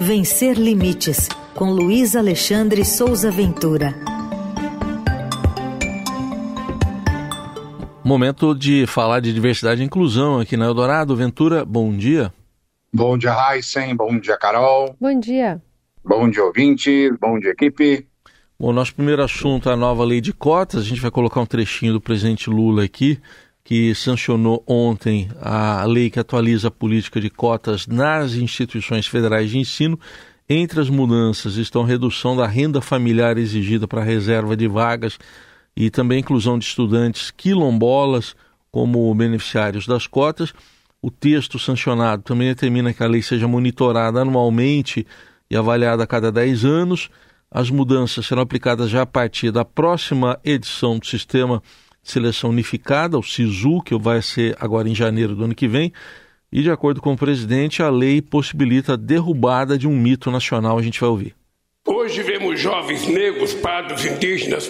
Vencer Limites, com Luiz Alexandre Souza Ventura. Momento de falar de diversidade e inclusão aqui na Eldorado. Ventura, bom dia. Bom dia, Heisen. Bom dia, Carol. Bom dia. Bom dia, ouvinte. Bom dia, equipe. Bom, nosso primeiro assunto é a nova lei de cotas. A gente vai colocar um trechinho do presidente Lula aqui, que sancionou ontem a lei que atualiza a política de cotas nas instituições federais de ensino. Entre as mudanças estão redução da renda familiar exigida para a reserva de vagas e também a inclusão de estudantes quilombolas como beneficiários das cotas. O texto sancionado também determina que a lei seja monitorada anualmente e avaliada a cada 10 anos. As mudanças serão aplicadas já a partir da próxima edição do Sistema Seleção Unificada, o SISU, que vai ser agora em janeiro do ano que vem. E, de acordo com o presidente, a lei possibilita a derrubada de um mito nacional. A gente vai ouvir. Hoje vemos jovens negros, pardos, indígenas,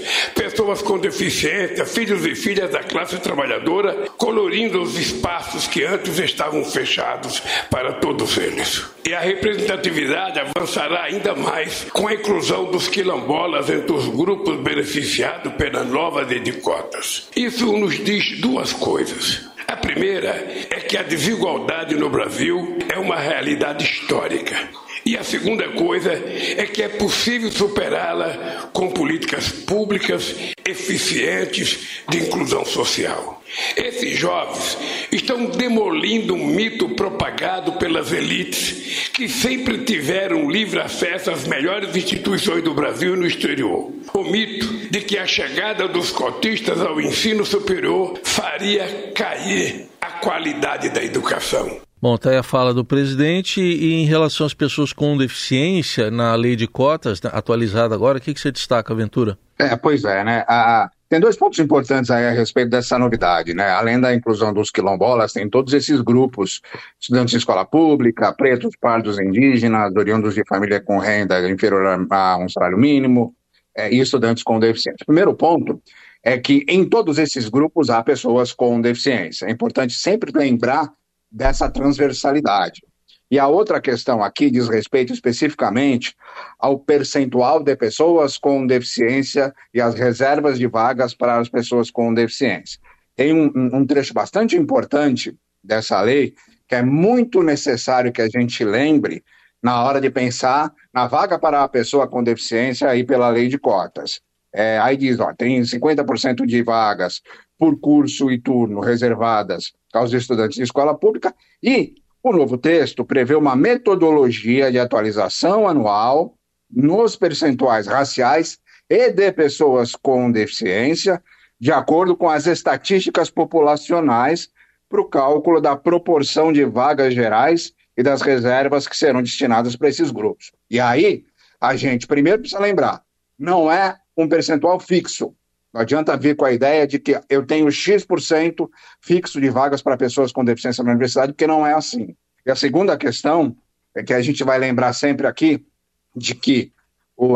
pessoas com deficiência, filhos e filhas da classe trabalhadora, colorindo os espaços que antes estavam fechados para todos eles. E a representatividade avançará ainda mais com a inclusão dos quilombolas entre os grupos beneficiados pela nova lei de cotas. Isso nos diz duas coisas. A primeira é que a desigualdade no Brasil é uma realidade histórica. E a segunda coisa é que é possível superá-la com políticas públicas eficientes de inclusão social. Esses jovens estão demolindo um mito propagado pelas elites que sempre tiveram livre acesso às melhores instituições do Brasil e no exterior. O mito de que a chegada dos cotistas ao ensino superior faria cair a qualidade da educação. Bom, está aí a fala do presidente e em relação às pessoas com deficiência na lei de cotas, né, atualizada agora, o que, que você destaca, Ventura? É, pois é, né? A, tem dois pontos importantes aí a respeito dessa novidade, né? Além da inclusão dos quilombolas, tem todos esses grupos, estudantes de escola pública, pretos, pardos, indígenas, oriundos de família com renda inferior a um salário mínimo, é, e estudantes com deficiência. Primeiro ponto é que em todos esses grupos há pessoas com deficiência. É importante sempre lembrar dessa transversalidade. E a outra questão aqui diz respeito especificamente ao percentual de pessoas com deficiência e as reservas de vagas para as pessoas com deficiência. Tem um, um trecho bastante importante dessa lei que é muito necessário que a gente lembre na hora de pensar na vaga para a pessoa com deficiência aí pela lei de cotas. É, aí diz, ó, tem 50% de vagas por curso e turno reservadas aos estudantes de escola pública e o novo texto prevê uma metodologia de atualização anual nos percentuais raciais e de pessoas com deficiência, de acordo com as estatísticas populacionais, para o cálculo da proporção de vagas gerais e das reservas que serão destinadas para esses grupos. E aí, a gente primeiro precisa lembrar: não é um percentual fixo. Não adianta vir com a ideia de que eu tenho X% fixo de vagas para pessoas com deficiência na universidade, porque não é assim. E a segunda questão é que a gente vai lembrar sempre aqui de que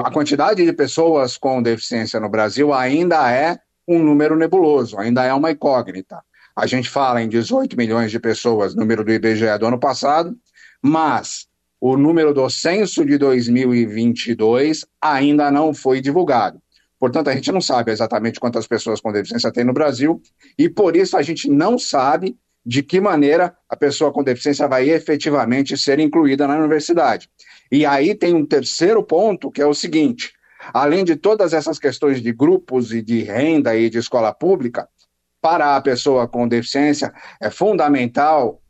a quantidade de pessoas com deficiência no Brasil ainda é um número nebuloso, ainda é uma incógnita. A gente fala em 18 milhões de pessoas, número do IBGE do ano passado, mas o número do censo de 2022 ainda não foi divulgado. Portanto, a gente não sabe exatamente quantas pessoas com deficiência tem no Brasil e por isso a gente não sabe de que maneira a pessoa com deficiência vai efetivamente ser incluída na universidade. E aí tem um terceiro ponto que é o seguinte: além de todas essas questões de grupos e de renda e de escola pública, para a pessoa com deficiência é fundamental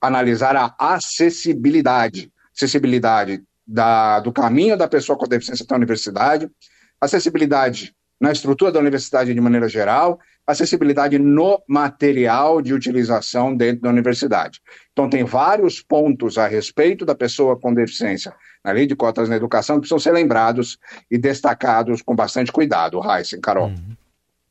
analisar a acessibilidade acessibilidade da, do caminho da pessoa com deficiência até a universidade, acessibilidade na estrutura da universidade de maneira geral, acessibilidade no material de utilização dentro da universidade. Então, tem vários pontos a respeito da pessoa com deficiência na lei de cotas na educação que precisam ser lembrados e destacados com bastante cuidado, Heisen, Carol. Uhum.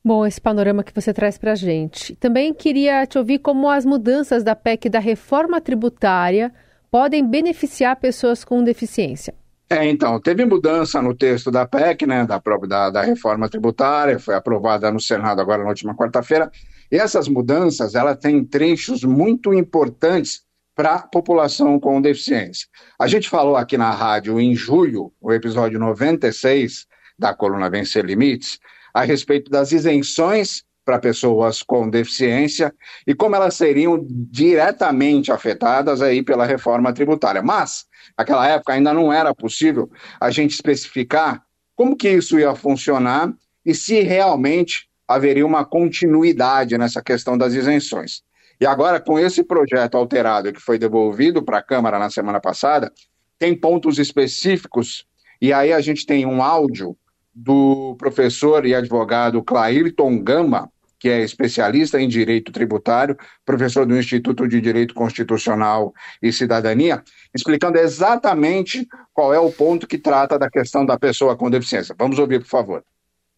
Bom, esse panorama que você traz para a gente. Também queria te ouvir como as mudanças da PEC da reforma tributária podem beneficiar pessoas com deficiência. É, então, teve mudança no texto da PEC, né, da, da, da reforma tributária, foi aprovada no Senado agora na última quarta-feira, e essas mudanças, ela têm trechos muito importantes para a população com deficiência. A gente falou aqui na rádio em julho, o episódio 96 da coluna Vencer Limites, a respeito das isenções para pessoas com deficiência e como elas seriam diretamente afetadas aí pela reforma tributária. Mas, naquela época ainda não era possível a gente especificar como que isso ia funcionar e se realmente haveria uma continuidade nessa questão das isenções. E agora, com esse projeto alterado que foi devolvido para a Câmara na semana passada, tem pontos específicos, e aí a gente tem um áudio do professor e advogado Clairton Gama, que é especialista em direito tributário, professor do Instituto de Direito Constitucional e Cidadania, explicando exatamente qual é o ponto que trata da questão da pessoa com deficiência. Vamos ouvir, por favor.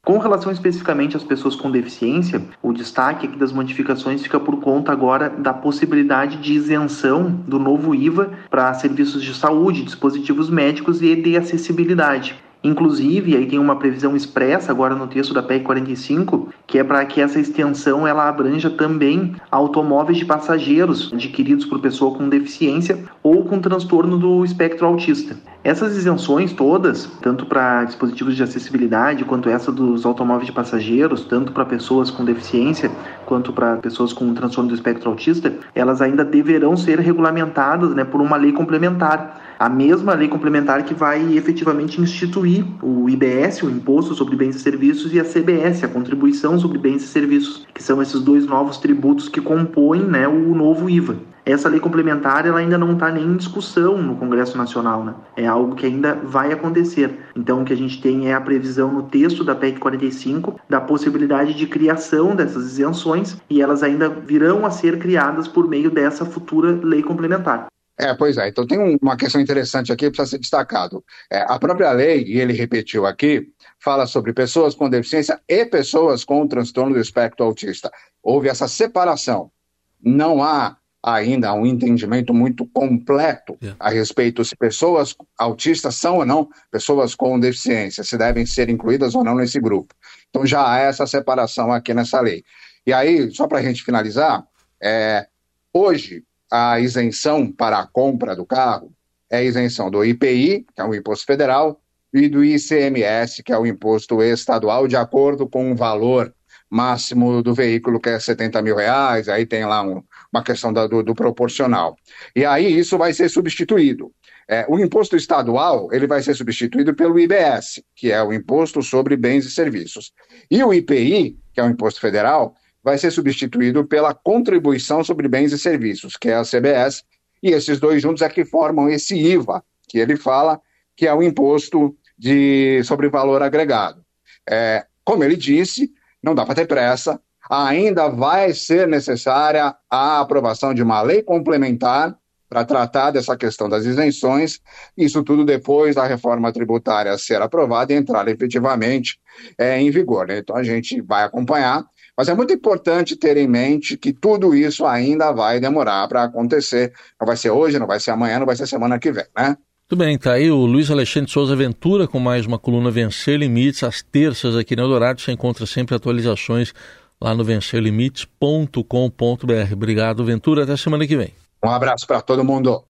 Com relação especificamente às pessoas com deficiência, o destaque aqui das modificações fica por conta agora da possibilidade de isenção do novo IVA para serviços de saúde, dispositivos médicos e de acessibilidade. Inclusive, aí tem uma previsão expressa agora no texto da PEC 45, que é para que essa extensão ela abranja também automóveis de passageiros adquiridos por pessoa com deficiência ou com transtorno do espectro autista. Essas isenções todas, tanto para dispositivos de acessibilidade quanto essa dos automóveis de passageiros, tanto para pessoas com deficiência quanto para pessoas com transtorno do espectro autista, elas ainda deverão ser regulamentadas né, por uma lei complementar a mesma lei complementar que vai efetivamente instituir o IBS, o Imposto sobre Bens e Serviços, e a CBS, a Contribuição sobre Bens e Serviços, que são esses dois novos tributos que compõem né, o novo IVA. Essa lei complementar ela ainda não está nem em discussão no Congresso Nacional, né? É algo que ainda vai acontecer. Então, o que a gente tem é a previsão no texto da PEC 45 da possibilidade de criação dessas isenções e elas ainda virão a ser criadas por meio dessa futura lei complementar. É, pois é. Então tem uma questão interessante aqui que precisa ser destacado. É, a própria lei, e ele repetiu aqui, fala sobre pessoas com deficiência e pessoas com transtorno do espectro autista. Houve essa separação. Não há ainda um entendimento muito completo yeah. a respeito se pessoas autistas são ou não pessoas com deficiência, se devem ser incluídas ou não nesse grupo. Então já há essa separação aqui nessa lei. E aí, só para a gente finalizar, é, hoje a isenção para a compra do carro é a isenção do IPI, que é o imposto federal, e do ICMS, que é o imposto estadual, de acordo com o valor máximo do veículo, que é 70 mil reais, aí tem lá um, uma questão da, do, do, proporcional. E aí isso vai ser substituído. É, o imposto estadual ele vai ser substituído pelo IBS, que é o Imposto sobre Bens e Serviços. E o IPI, que é o Imposto Federal, vai ser substituído pela Contribuição sobre Bens e Serviços, que é a CBS, e esses dois juntos é que formam esse IVA, que ele fala que é o imposto de sobre valor agregado. É, como ele disse, não dá para ter pressa, ainda vai ser necessária a aprovação de uma lei complementar para tratar dessa questão das isenções, isso tudo depois da reforma tributária ser aprovada e entrar efetivamente é, em vigor. Né? Então a gente vai acompanhar mas é muito importante ter em mente que tudo isso ainda vai demorar para acontecer. Não vai ser hoje, não vai ser amanhã, não vai ser semana que vem, né? Muito bem, tá aí o Luiz Alexandre Souza Ventura com mais uma coluna Vencer Limites, às terças aqui no Eldorado. Você encontra sempre atualizações lá no vencerlimites.com.br. Obrigado, Ventura. Até semana que vem. Um abraço para todo mundo.